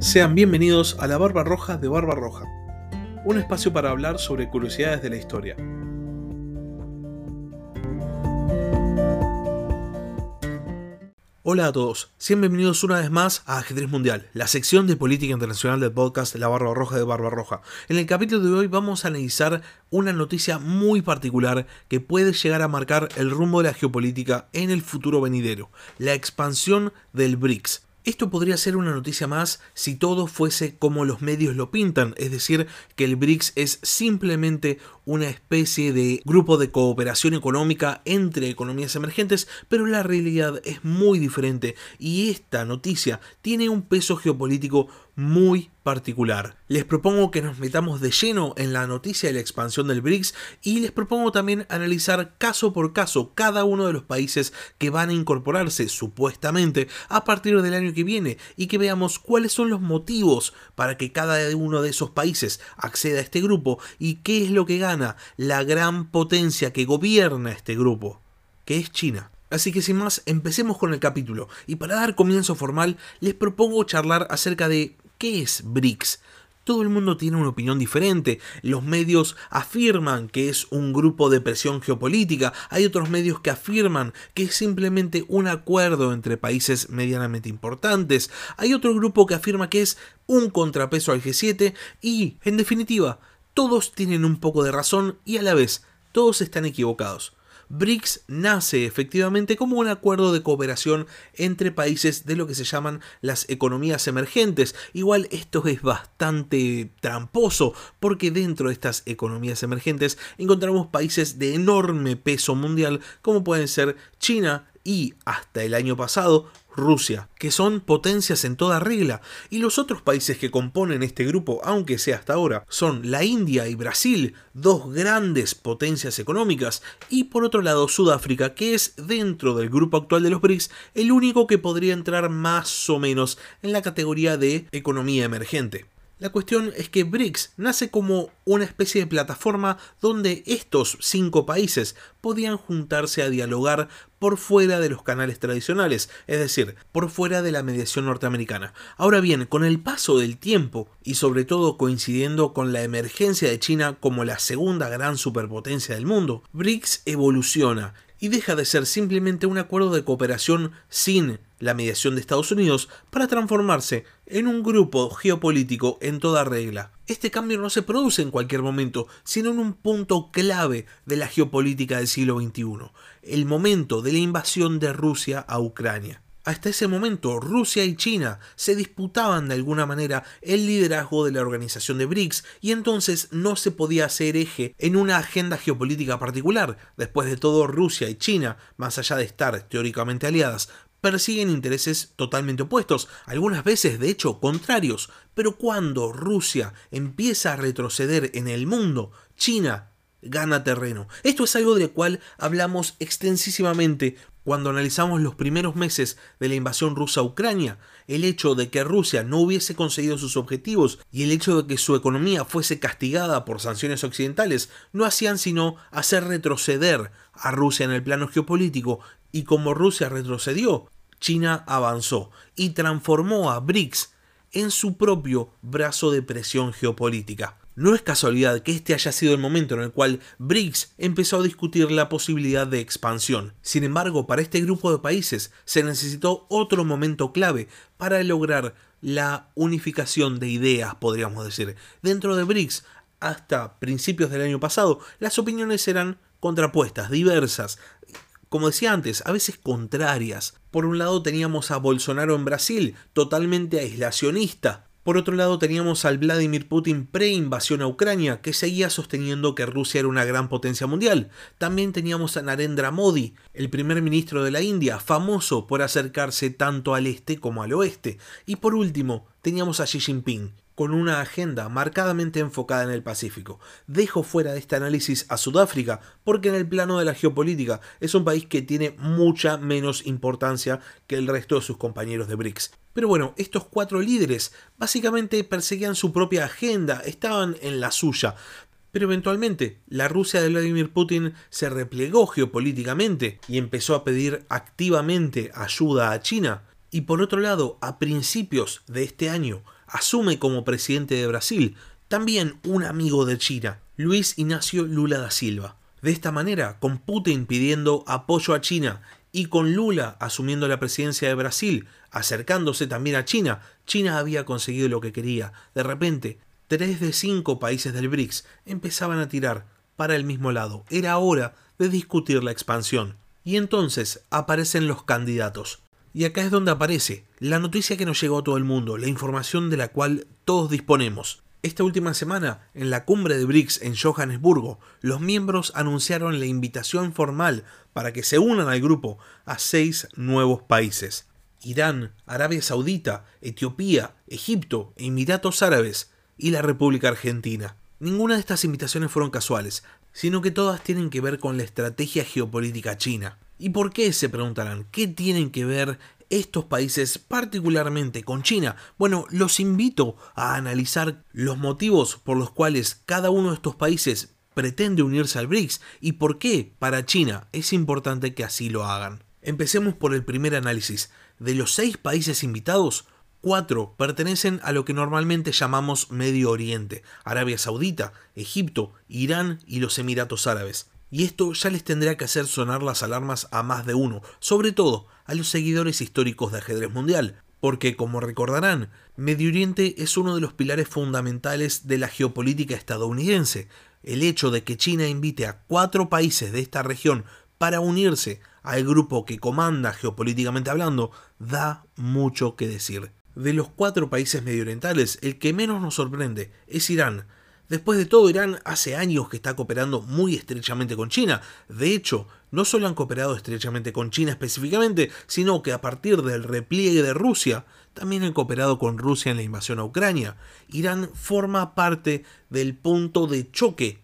Sean bienvenidos a la Barba Roja de Barba Roja, un espacio para hablar sobre curiosidades de la historia. Hola a todos, sean bienvenidos una vez más a Ajedrez Mundial, la sección de política internacional del podcast La Barba Roja de Barba Roja. En el capítulo de hoy vamos a analizar una noticia muy particular que puede llegar a marcar el rumbo de la geopolítica en el futuro venidero, la expansión del BRICS. Esto podría ser una noticia más si todo fuese como los medios lo pintan, es decir, que el BRICS es simplemente una especie de grupo de cooperación económica entre economías emergentes, pero la realidad es muy diferente y esta noticia tiene un peso geopolítico muy particular. Les propongo que nos metamos de lleno en la noticia de la expansión del BRICS y les propongo también analizar caso por caso cada uno de los países que van a incorporarse supuestamente a partir del año que viene y que veamos cuáles son los motivos para que cada uno de esos países acceda a este grupo y qué es lo que gana la gran potencia que gobierna este grupo, que es China. Así que sin más, empecemos con el capítulo y para dar comienzo formal les propongo charlar acerca de ¿Qué es BRICS? Todo el mundo tiene una opinión diferente. Los medios afirman que es un grupo de presión geopolítica. Hay otros medios que afirman que es simplemente un acuerdo entre países medianamente importantes. Hay otro grupo que afirma que es un contrapeso al G7 y, en definitiva, todos tienen un poco de razón y a la vez todos están equivocados. BRICS nace efectivamente como un acuerdo de cooperación entre países de lo que se llaman las economías emergentes. Igual esto es bastante tramposo porque dentro de estas economías emergentes encontramos países de enorme peso mundial como pueden ser China y hasta el año pasado Rusia, que son potencias en toda regla, y los otros países que componen este grupo, aunque sea hasta ahora, son la India y Brasil, dos grandes potencias económicas, y por otro lado Sudáfrica, que es dentro del grupo actual de los BRICS el único que podría entrar más o menos en la categoría de economía emergente. La cuestión es que BRICS nace como una especie de plataforma donde estos cinco países podían juntarse a dialogar por fuera de los canales tradicionales, es decir, por fuera de la mediación norteamericana. Ahora bien, con el paso del tiempo, y sobre todo coincidiendo con la emergencia de China como la segunda gran superpotencia del mundo, BRICS evoluciona y deja de ser simplemente un acuerdo de cooperación sin la mediación de Estados Unidos para transformarse en un grupo geopolítico en toda regla. Este cambio no se produce en cualquier momento, sino en un punto clave de la geopolítica del siglo XXI, el momento de la invasión de Rusia a Ucrania. Hasta ese momento, Rusia y China se disputaban de alguna manera el liderazgo de la organización de BRICS y entonces no se podía hacer eje en una agenda geopolítica particular. Después de todo, Rusia y China, más allá de estar teóricamente aliadas, persiguen intereses totalmente opuestos, algunas veces de hecho contrarios, pero cuando Rusia empieza a retroceder en el mundo, China gana terreno. Esto es algo del cual hablamos extensísimamente cuando analizamos los primeros meses de la invasión rusa a Ucrania, el hecho de que Rusia no hubiese conseguido sus objetivos y el hecho de que su economía fuese castigada por sanciones occidentales no hacían sino hacer retroceder a Rusia en el plano geopolítico y como Rusia retrocedió, China avanzó y transformó a BRICS en su propio brazo de presión geopolítica. No es casualidad que este haya sido el momento en el cual BRICS empezó a discutir la posibilidad de expansión. Sin embargo, para este grupo de países se necesitó otro momento clave para lograr la unificación de ideas, podríamos decir. Dentro de BRICS, hasta principios del año pasado, las opiniones eran contrapuestas, diversas, como decía antes, a veces contrarias. Por un lado teníamos a Bolsonaro en Brasil, totalmente aislacionista, por otro lado teníamos al Vladimir Putin pre-invasión a Ucrania, que seguía sosteniendo que Rusia era una gran potencia mundial. También teníamos a Narendra Modi, el primer ministro de la India, famoso por acercarse tanto al este como al oeste. Y por último, teníamos a Xi Jinping, con una agenda marcadamente enfocada en el Pacífico. Dejo fuera de este análisis a Sudáfrica, porque en el plano de la geopolítica es un país que tiene mucha menos importancia que el resto de sus compañeros de BRICS. Pero bueno, estos cuatro líderes básicamente perseguían su propia agenda, estaban en la suya. Pero eventualmente, la Rusia de Vladimir Putin se replegó geopolíticamente y empezó a pedir activamente ayuda a China. Y por otro lado, a principios de este año, asume como presidente de Brasil también un amigo de China, Luis Ignacio Lula da Silva. De esta manera, con Putin pidiendo apoyo a China y con Lula asumiendo la presidencia de Brasil, acercándose también a China, China había conseguido lo que quería. De repente, tres de cinco países del BRICS empezaban a tirar para el mismo lado. Era hora de discutir la expansión. Y entonces aparecen los candidatos. Y acá es donde aparece la noticia que nos llegó a todo el mundo, la información de la cual todos disponemos. Esta última semana, en la cumbre de BRICS en Johannesburgo, los miembros anunciaron la invitación formal para que se unan al grupo a seis nuevos países. Irán, Arabia Saudita, Etiopía, Egipto, Emiratos Árabes y la República Argentina. Ninguna de estas invitaciones fueron casuales, sino que todas tienen que ver con la estrategia geopolítica china. ¿Y por qué? se preguntarán. ¿Qué tienen que ver estos países particularmente con China? Bueno, los invito a analizar los motivos por los cuales cada uno de estos países pretende unirse al BRICS y por qué para China es importante que así lo hagan. Empecemos por el primer análisis. De los seis países invitados, Cuatro pertenecen a lo que normalmente llamamos Medio Oriente, Arabia Saudita, Egipto, Irán y los Emiratos Árabes. Y esto ya les tendrá que hacer sonar las alarmas a más de uno, sobre todo a los seguidores históricos de ajedrez mundial, porque como recordarán, Medio Oriente es uno de los pilares fundamentales de la geopolítica estadounidense. El hecho de que China invite a cuatro países de esta región para unirse al grupo que comanda geopolíticamente hablando da mucho que decir. De los cuatro países mediorientales, el que menos nos sorprende es Irán. Después de todo, Irán hace años que está cooperando muy estrechamente con China. De hecho, no solo han cooperado estrechamente con China específicamente, sino que a partir del repliegue de Rusia, también han cooperado con Rusia en la invasión a Ucrania. Irán forma parte del punto de choque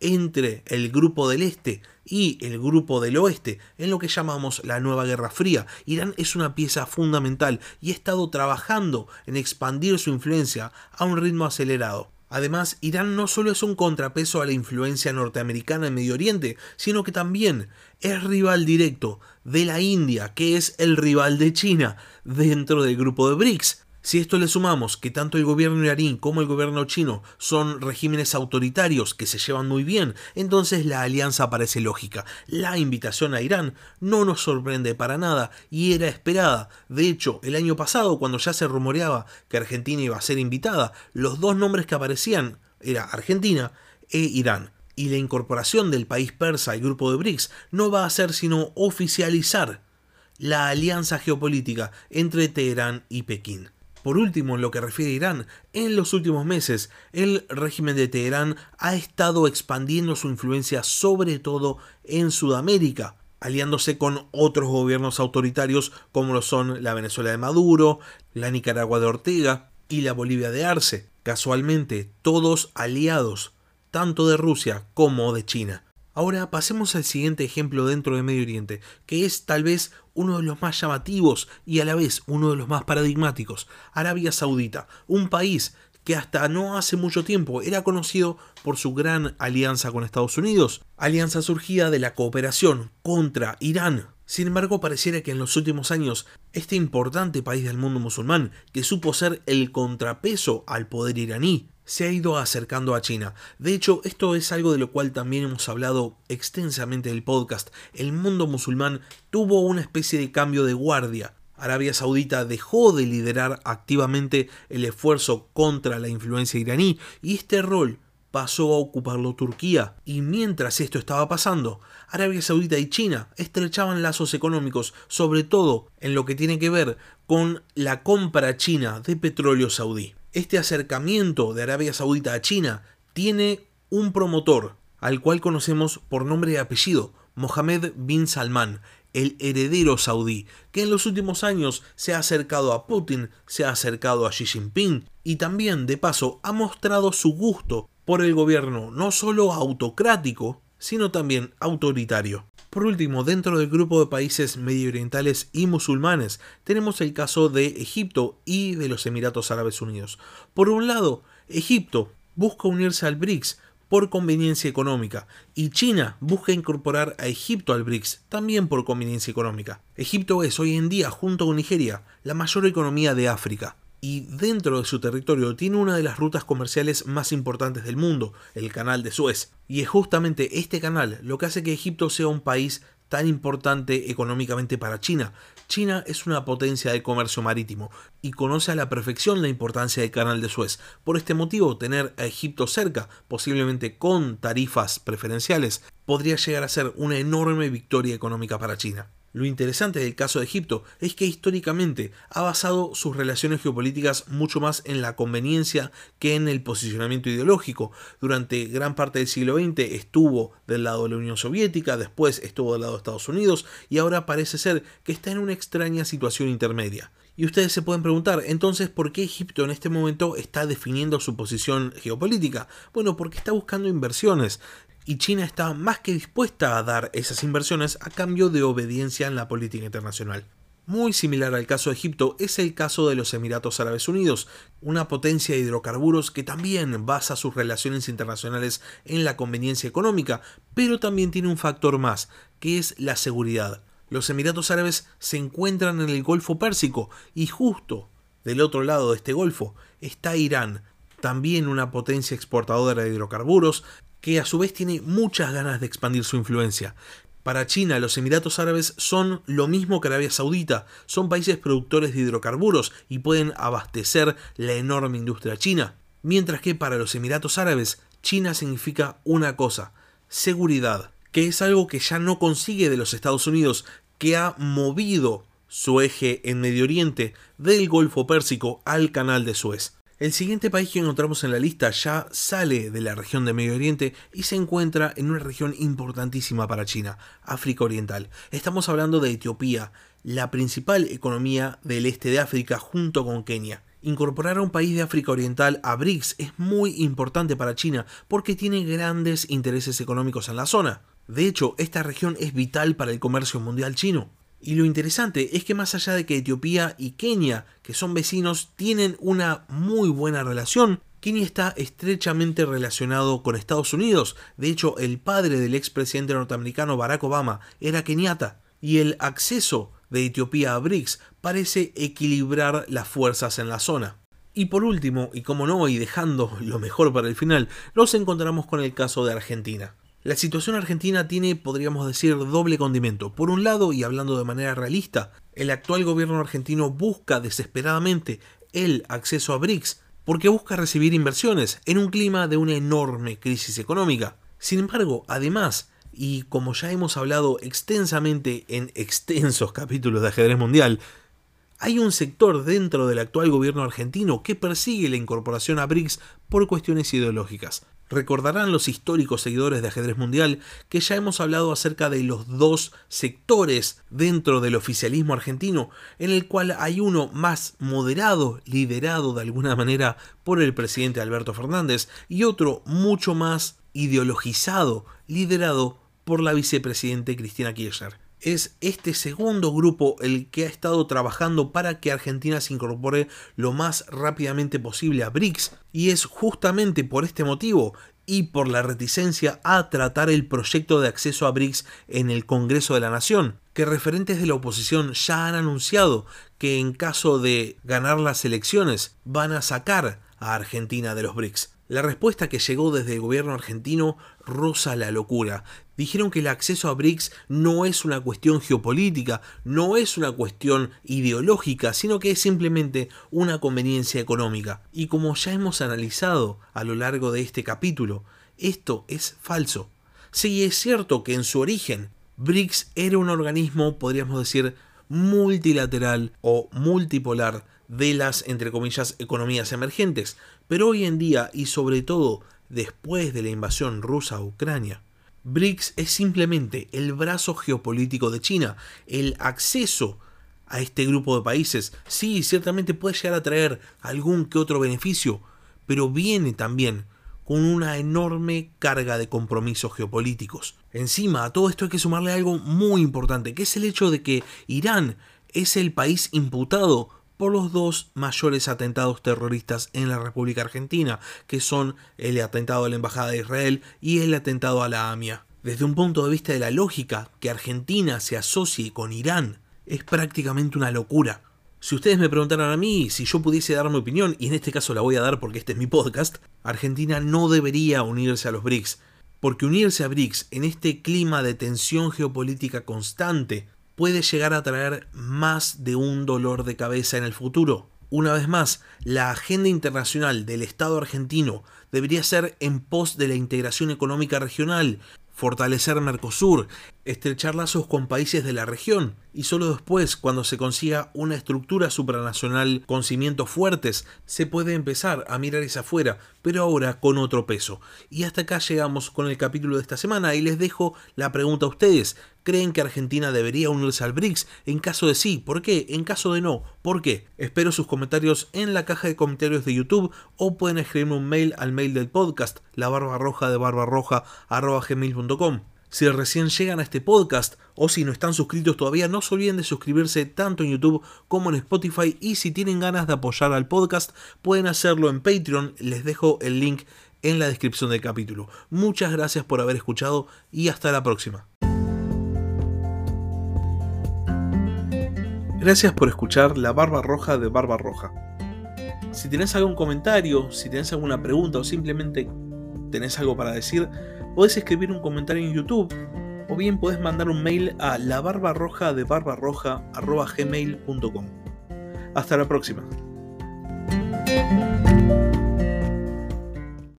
entre el grupo del este y el grupo del oeste en lo que llamamos la nueva Guerra Fría. Irán es una pieza fundamental y ha estado trabajando en expandir su influencia a un ritmo acelerado. Además, Irán no solo es un contrapeso a la influencia norteamericana en Medio Oriente, sino que también es rival directo de la India, que es el rival de China dentro del grupo de BRICS. Si esto le sumamos que tanto el gobierno iraní como el gobierno chino son regímenes autoritarios que se llevan muy bien, entonces la alianza parece lógica. La invitación a Irán no nos sorprende para nada y era esperada. De hecho, el año pasado, cuando ya se rumoreaba que Argentina iba a ser invitada, los dos nombres que aparecían era Argentina e Irán y la incorporación del país persa al grupo de BRICS no va a ser sino oficializar la alianza geopolítica entre Teherán y Pekín. Por último, en lo que refiere a Irán, en los últimos meses el régimen de Teherán ha estado expandiendo su influencia sobre todo en Sudamérica, aliándose con otros gobiernos autoritarios como lo son la Venezuela de Maduro, la Nicaragua de Ortega y la Bolivia de Arce, casualmente todos aliados tanto de Rusia como de China. Ahora pasemos al siguiente ejemplo dentro de Medio Oriente, que es tal vez uno de los más llamativos y a la vez uno de los más paradigmáticos, Arabia Saudita, un país que hasta no hace mucho tiempo era conocido por su gran alianza con Estados Unidos, alianza surgida de la cooperación contra Irán. Sin embargo, pareciera que en los últimos años este importante país del mundo musulmán, que supo ser el contrapeso al poder iraní, se ha ido acercando a China. De hecho, esto es algo de lo cual también hemos hablado extensamente en el podcast. El mundo musulmán tuvo una especie de cambio de guardia. Arabia Saudita dejó de liderar activamente el esfuerzo contra la influencia iraní y este rol pasó a ocuparlo Turquía. Y mientras esto estaba pasando, Arabia Saudita y China estrechaban lazos económicos, sobre todo en lo que tiene que ver con la compra china de petróleo saudí este acercamiento de Arabia Saudita a China tiene un promotor, al cual conocemos por nombre y apellido, Mohammed bin Salman, el heredero saudí, que en los últimos años se ha acercado a Putin, se ha acercado a Xi Jinping y también, de paso, ha mostrado su gusto por el gobierno no solo autocrático, sino también autoritario. Por último, dentro del grupo de países medio orientales y musulmanes, tenemos el caso de Egipto y de los Emiratos Árabes Unidos. Por un lado, Egipto busca unirse al BRICS por conveniencia económica y China busca incorporar a Egipto al BRICS también por conveniencia económica. Egipto es hoy en día, junto con Nigeria, la mayor economía de África y dentro de su territorio tiene una de las rutas comerciales más importantes del mundo, el canal de Suez. Y es justamente este canal lo que hace que Egipto sea un país tan importante económicamente para China. China es una potencia de comercio marítimo y conoce a la perfección la importancia del canal de Suez. Por este motivo, tener a Egipto cerca, posiblemente con tarifas preferenciales, podría llegar a ser una enorme victoria económica para China. Lo interesante del caso de Egipto es que históricamente ha basado sus relaciones geopolíticas mucho más en la conveniencia que en el posicionamiento ideológico. Durante gran parte del siglo XX estuvo del lado de la Unión Soviética, después estuvo del lado de Estados Unidos y ahora parece ser que está en una extraña situación intermedia. Y ustedes se pueden preguntar, entonces, ¿por qué Egipto en este momento está definiendo su posición geopolítica? Bueno, porque está buscando inversiones y China está más que dispuesta a dar esas inversiones a cambio de obediencia en la política internacional. Muy similar al caso de Egipto es el caso de los Emiratos Árabes Unidos, una potencia de hidrocarburos que también basa sus relaciones internacionales en la conveniencia económica, pero también tiene un factor más, que es la seguridad. Los Emiratos Árabes se encuentran en el Golfo Pérsico y justo del otro lado de este golfo está Irán, también una potencia exportadora de hidrocarburos, que a su vez tiene muchas ganas de expandir su influencia. Para China, los Emiratos Árabes son lo mismo que Arabia Saudita, son países productores de hidrocarburos y pueden abastecer la enorme industria china. Mientras que para los Emiratos Árabes, China significa una cosa, seguridad, que es algo que ya no consigue de los Estados Unidos, que ha movido su eje en Medio Oriente del Golfo Pérsico al Canal de Suez. El siguiente país que encontramos en la lista ya sale de la región de Medio Oriente y se encuentra en una región importantísima para China, África Oriental. Estamos hablando de Etiopía, la principal economía del este de África junto con Kenia. Incorporar a un país de África Oriental a BRICS es muy importante para China porque tiene grandes intereses económicos en la zona. De hecho, esta región es vital para el comercio mundial chino. Y lo interesante es que más allá de que Etiopía y Kenia, que son vecinos, tienen una muy buena relación, Kenia está estrechamente relacionado con Estados Unidos. De hecho, el padre del expresidente norteamericano Barack Obama era keniata. Y el acceso de Etiopía a BRICS parece equilibrar las fuerzas en la zona. Y por último, y como no, y dejando lo mejor para el final, nos encontramos con el caso de Argentina. La situación argentina tiene, podríamos decir, doble condimento. Por un lado, y hablando de manera realista, el actual gobierno argentino busca desesperadamente el acceso a BRICS porque busca recibir inversiones en un clima de una enorme crisis económica. Sin embargo, además, y como ya hemos hablado extensamente en extensos capítulos de ajedrez mundial, hay un sector dentro del actual gobierno argentino que persigue la incorporación a BRICS por cuestiones ideológicas. Recordarán los históricos seguidores de ajedrez mundial que ya hemos hablado acerca de los dos sectores dentro del oficialismo argentino, en el cual hay uno más moderado, liderado de alguna manera por el presidente Alberto Fernández, y otro mucho más ideologizado, liderado por la vicepresidente Cristina Kirchner es este segundo grupo el que ha estado trabajando para que Argentina se incorpore lo más rápidamente posible a BRICS y es justamente por este motivo y por la reticencia a tratar el proyecto de acceso a BRICS en el Congreso de la Nación, que referentes de la oposición ya han anunciado que en caso de ganar las elecciones van a sacar a Argentina de los BRICS. La respuesta que llegó desde el gobierno argentino roza la locura. Dijeron que el acceso a BRICS no es una cuestión geopolítica, no es una cuestión ideológica, sino que es simplemente una conveniencia económica. Y como ya hemos analizado a lo largo de este capítulo, esto es falso. Sí es cierto que en su origen BRICS era un organismo, podríamos decir, multilateral o multipolar de las, entre comillas, economías emergentes, pero hoy en día y sobre todo después de la invasión rusa a Ucrania, BRICS es simplemente el brazo geopolítico de China, el acceso a este grupo de países. Sí, ciertamente puede llegar a traer algún que otro beneficio, pero viene también con una enorme carga de compromisos geopolíticos. Encima, a todo esto hay que sumarle algo muy importante, que es el hecho de que Irán es el país imputado por los dos mayores atentados terroristas en la República Argentina, que son el atentado a la Embajada de Israel y el atentado a la AMIA. Desde un punto de vista de la lógica, que Argentina se asocie con Irán es prácticamente una locura. Si ustedes me preguntaran a mí si yo pudiese dar mi opinión, y en este caso la voy a dar porque este es mi podcast, Argentina no debería unirse a los BRICS, porque unirse a BRICS en este clima de tensión geopolítica constante puede llegar a traer más de un dolor de cabeza en el futuro. Una vez más, la agenda internacional del Estado argentino debería ser en pos de la integración económica regional, fortalecer Mercosur, estrechar lazos con países de la región y solo después, cuando se consiga una estructura supranacional con cimientos fuertes, se puede empezar a mirar hacia afuera, pero ahora con otro peso. Y hasta acá llegamos con el capítulo de esta semana y les dejo la pregunta a ustedes. ¿Creen que Argentina debería unirse al BRICS? En caso de sí, ¿por qué? En caso de no, ¿por qué? Espero sus comentarios en la caja de comentarios de YouTube o pueden escribirme un mail al mail del podcast, la barba roja de barbarroja gmail.com. Si recién llegan a este podcast o si no están suscritos todavía, no se olviden de suscribirse tanto en YouTube como en Spotify y si tienen ganas de apoyar al podcast pueden hacerlo en Patreon, les dejo el link en la descripción del capítulo. Muchas gracias por haber escuchado y hasta la próxima. Gracias por escuchar La Barba Roja de Barba Roja. Si tenés algún comentario, si tenés alguna pregunta o simplemente tenés algo para decir, podés escribir un comentario en YouTube o bien podés mandar un mail a la barbarroja de barbarroja.gmail.com. Hasta la próxima.